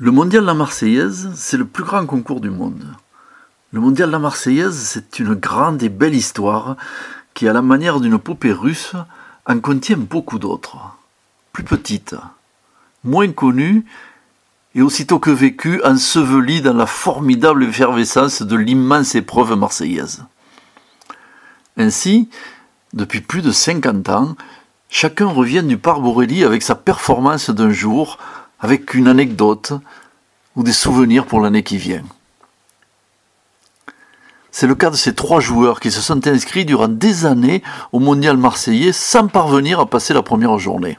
Le mondial La Marseillaise, c'est le plus grand concours du monde. Le mondial La Marseillaise, c'est une grande et belle histoire qui, à la manière d'une poupée russe, en contient beaucoup d'autres. Plus petites, moins connues, et aussitôt que vécues, ensevelies dans la formidable effervescence de l'immense épreuve marseillaise. Ainsi, depuis plus de 50 ans, chacun revient du Parc Borelli avec sa performance d'un jour, avec une anecdote ou des souvenirs pour l'année qui vient. C'est le cas de ces trois joueurs qui se sont inscrits durant des années au mondial marseillais sans parvenir à passer la première journée.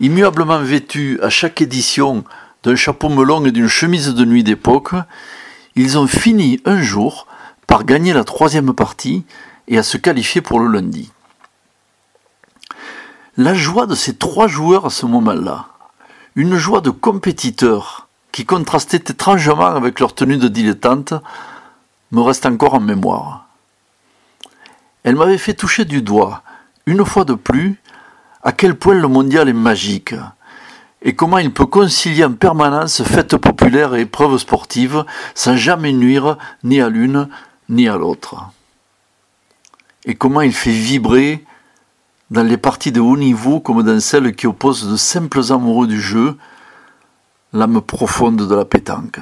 Immuablement vêtus à chaque édition d'un chapeau melon et d'une chemise de nuit d'époque, ils ont fini un jour par gagner la troisième partie et à se qualifier pour le lundi. La joie de ces trois joueurs à ce moment-là, une joie de compétiteurs qui contrastait étrangement avec leur tenue de dilettante, me reste encore en mémoire. Elle m'avait fait toucher du doigt, une fois de plus, à quel point le mondial est magique et comment il peut concilier en permanence fêtes populaires et épreuves sportives sans jamais nuire ni à l'une ni à l'autre. Et comment il fait vibrer dans les parties de haut niveau comme dans celles qui opposent de simples amoureux du jeu, l'âme profonde de la pétanque.